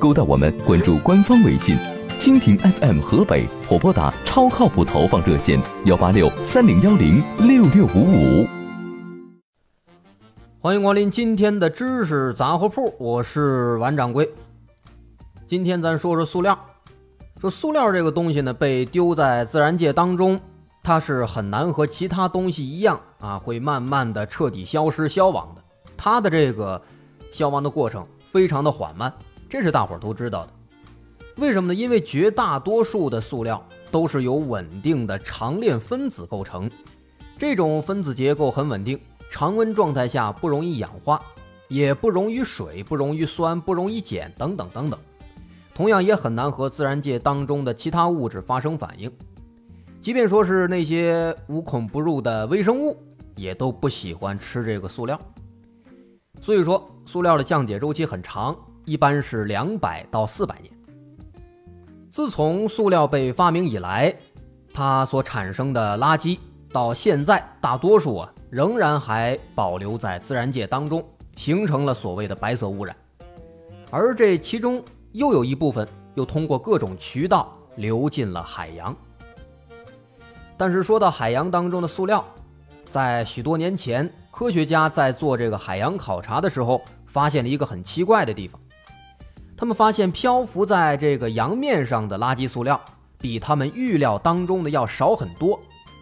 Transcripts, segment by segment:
勾搭我们，关注官方微信。蜻蜓 FM 河北或拨打超靠谱投放热线幺八六三零幺零六六五五。欢迎光临今天的知识杂货铺，我是王掌柜。今天咱说说塑料。说塑料这个东西呢，被丢在自然界当中，它是很难和其他东西一样啊，会慢慢的彻底消失消亡的。它的这个消亡的过程非常的缓慢，这是大伙儿都知道的。为什么呢？因为绝大多数的塑料都是由稳定的长链分子构成，这种分子结构很稳定，常温状态下不容易氧化，也不溶于水，不溶于酸，不溶于碱等等等等。同样也很难和自然界当中的其他物质发生反应。即便说是那些无孔不入的微生物，也都不喜欢吃这个塑料。所以说，塑料的降解周期很长，一般是两百到四百年。自从塑料被发明以来，它所产生的垃圾到现在大多数啊仍然还保留在自然界当中，形成了所谓的白色污染。而这其中又有一部分又通过各种渠道流进了海洋。但是说到海洋当中的塑料，在许多年前，科学家在做这个海洋考察的时候，发现了一个很奇怪的地方。他们发现漂浮在这个洋面上的垃圾塑料，比他们预料当中的要少很多，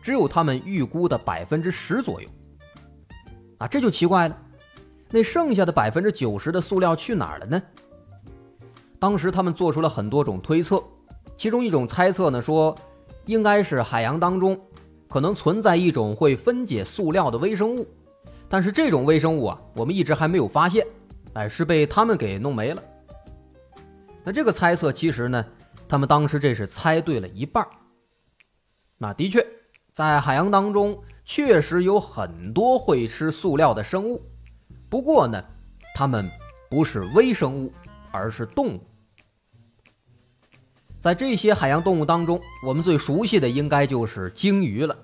只有他们预估的百分之十左右。啊，这就奇怪了，那剩下的百分之九十的塑料去哪儿了呢？当时他们做出了很多种推测，其中一种猜测呢说，应该是海洋当中可能存在一种会分解塑料的微生物，但是这种微生物啊，我们一直还没有发现，哎，是被他们给弄没了。这个猜测其实呢，他们当时这是猜对了一半那的确，在海洋当中确实有很多会吃塑料的生物，不过呢，它们不是微生物，而是动物。在这些海洋动物当中，我们最熟悉的应该就是鲸鱼了。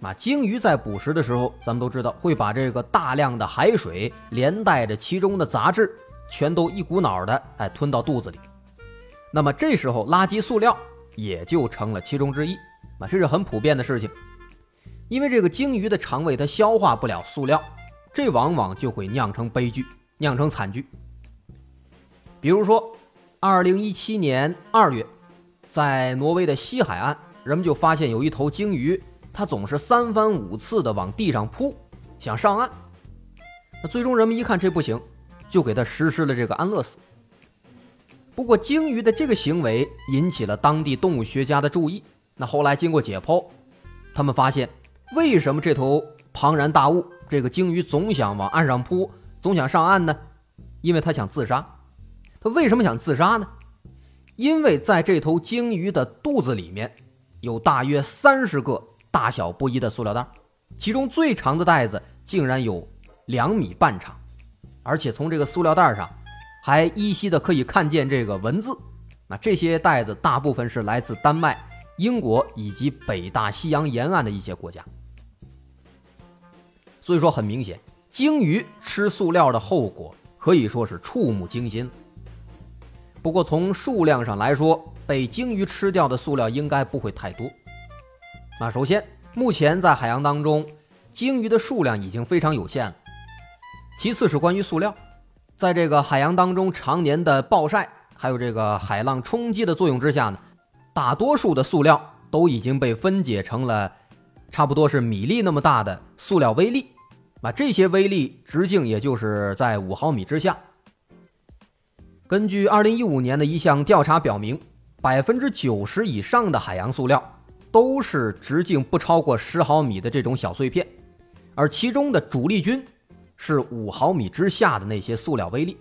啊，鲸鱼在捕食的时候，咱们都知道会把这个大量的海水连带着其中的杂质，全都一股脑的哎吞到肚子里。那么这时候，垃圾塑料也就成了其中之一，啊，这是很普遍的事情。因为这个鲸鱼的肠胃它消化不了塑料，这往往就会酿成悲剧，酿成惨剧。比如说，二零一七年二月，在挪威的西海岸，人们就发现有一头鲸鱼，它总是三番五次的往地上扑，想上岸。那最终人们一看这不行，就给它实施了这个安乐死。不过，鲸鱼的这个行为引起了当地动物学家的注意。那后来经过解剖，他们发现，为什么这头庞然大物，这个鲸鱼总想往岸上扑，总想上岸呢？因为它想自杀。它为什么想自杀呢？因为在这头鲸鱼的肚子里面，有大约三十个大小不一的塑料袋，其中最长的袋子竟然有两米半长，而且从这个塑料袋上。还依稀的可以看见这个文字，那这些袋子大部分是来自丹麦、英国以及北大西洋沿岸的一些国家，所以说很明显，鲸鱼吃塑料的后果可以说是触目惊心。不过从数量上来说，被鲸鱼吃掉的塑料应该不会太多。那首先，目前在海洋当中，鲸鱼的数量已经非常有限了。其次是关于塑料。在这个海洋当中常年的暴晒，还有这个海浪冲击的作用之下呢，大多数的塑料都已经被分解成了差不多是米粒那么大的塑料微粒，啊，这些微粒直径也就是在五毫米之下。根据二零一五年的一项调查表明，百分之九十以上的海洋塑料都是直径不超过十毫米的这种小碎片，而其中的主力军。是五毫米之下的那些塑料微粒。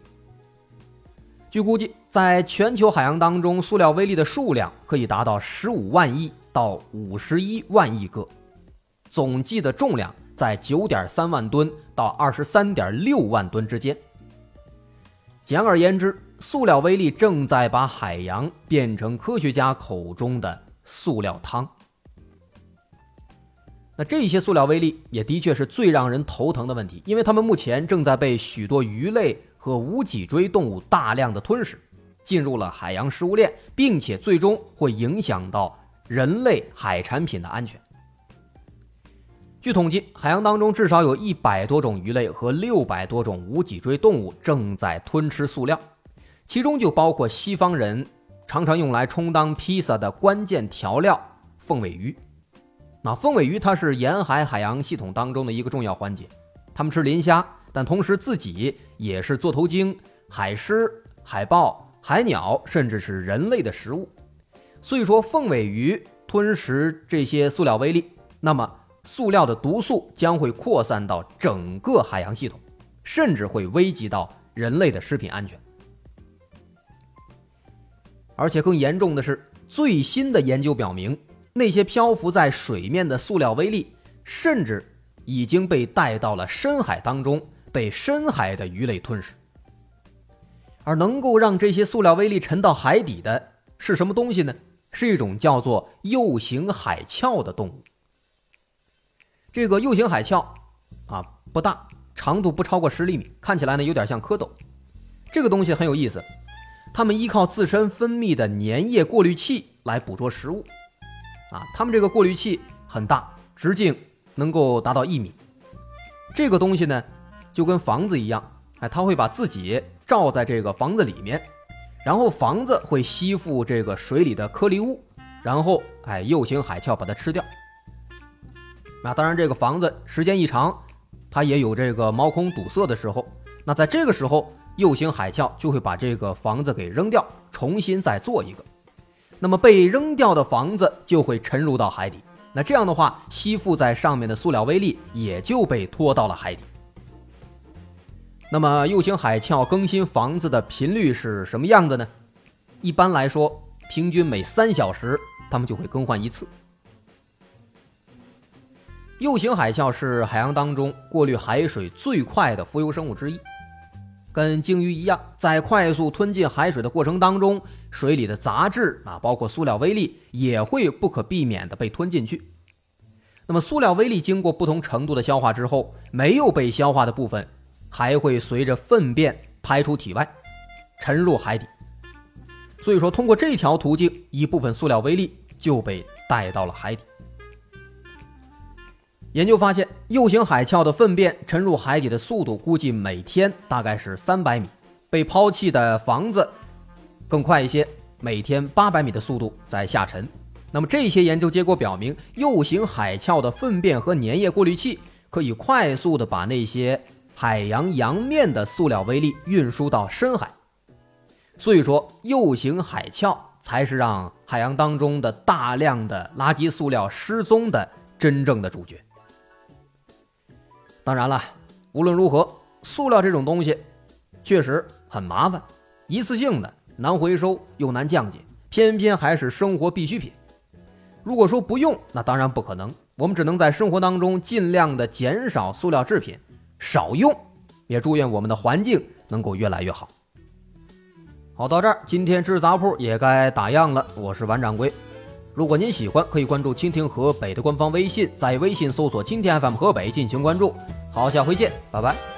据估计，在全球海洋当中，塑料微粒的数量可以达到十五万亿到五十一万亿个，总计的重量在九点三万吨到二十三点六万吨之间。简而言之，塑料微粒正在把海洋变成科学家口中的塑料汤。那这些塑料微粒也的确是最让人头疼的问题，因为它们目前正在被许多鱼类。和无脊椎动物大量的吞噬，进入了海洋食物链，并且最终会影响到人类海产品的安全。据统计，海洋当中至少有一百多种鱼类和六百多种无脊椎动物正在吞吃塑料，其中就包括西方人常常用来充当披萨的关键调料凤尾鱼。那凤尾鱼它是沿海海洋系统当中的一个重要环节，它们吃磷虾。但同时，自己也是座头鲸、海狮、海豹、海鸟，甚至是人类的食物。所以说，凤尾鱼吞食这些塑料微粒，那么塑料的毒素将会扩散到整个海洋系统，甚至会危及到人类的食品安全。而且更严重的是，最新的研究表明，那些漂浮在水面的塑料微粒，甚至已经被带到了深海当中。被深海的鱼类吞噬，而能够让这些塑料微粒沉到海底的是什么东西呢？是一种叫做幼形海鞘的动物。这个幼形海鞘啊不大，长度不超过十厘米，看起来呢有点像蝌蚪。这个东西很有意思，它们依靠自身分泌的粘液过滤器来捕捉食物。啊，他们这个过滤器很大，直径能够达到一米。这个东西呢？就跟房子一样，哎，它会把自己罩在这个房子里面，然后房子会吸附这个水里的颗粒物，然后哎，幼形海鞘把它吃掉。那当然，这个房子时间一长，它也有这个毛孔堵塞的时候。那在这个时候，幼形海鞘就会把这个房子给扔掉，重新再做一个。那么被扔掉的房子就会沉入到海底。那这样的话，吸附在上面的塑料微粒也就被拖到了海底。那么，幼形海鞘更新房子的频率是什么样的呢？一般来说，平均每三小时，它们就会更换一次。幼形海鞘是海洋当中过滤海水最快的浮游生物之一，跟鲸鱼一样，在快速吞进海水的过程当中，水里的杂质啊，包括塑料微粒，也会不可避免的被吞进去。那么，塑料微粒经过不同程度的消化之后，没有被消化的部分。还会随着粪便排出体外，沉入海底。所以说，通过这条途径，一部分塑料微粒就被带到了海底。研究发现，幼型海鞘的粪便沉入海底的速度估计每天大概是三百米，被抛弃的房子更快一些，每天八百米的速度在下沉。那么这些研究结果表明，幼型海鞘的粪便和粘液过滤器可以快速的把那些。海洋洋面的塑料微粒运输到深海，所以说幼型海鞘才是让海洋当中的大量的垃圾塑料失踪的真正的主角。当然了，无论如何，塑料这种东西确实很麻烦，一次性的难回收又难降解，偏偏还是生活必需品。如果说不用，那当然不可能，我们只能在生活当中尽量的减少塑料制品。少用，也祝愿我们的环境能够越来越好。好，到这儿，今天知识杂铺也该打烊了。我是王掌柜，如果您喜欢，可以关注蜻蜓河北的官方微信，在微信搜索“蜻蜓 FM 河北”进行关注。好，下回见，拜拜。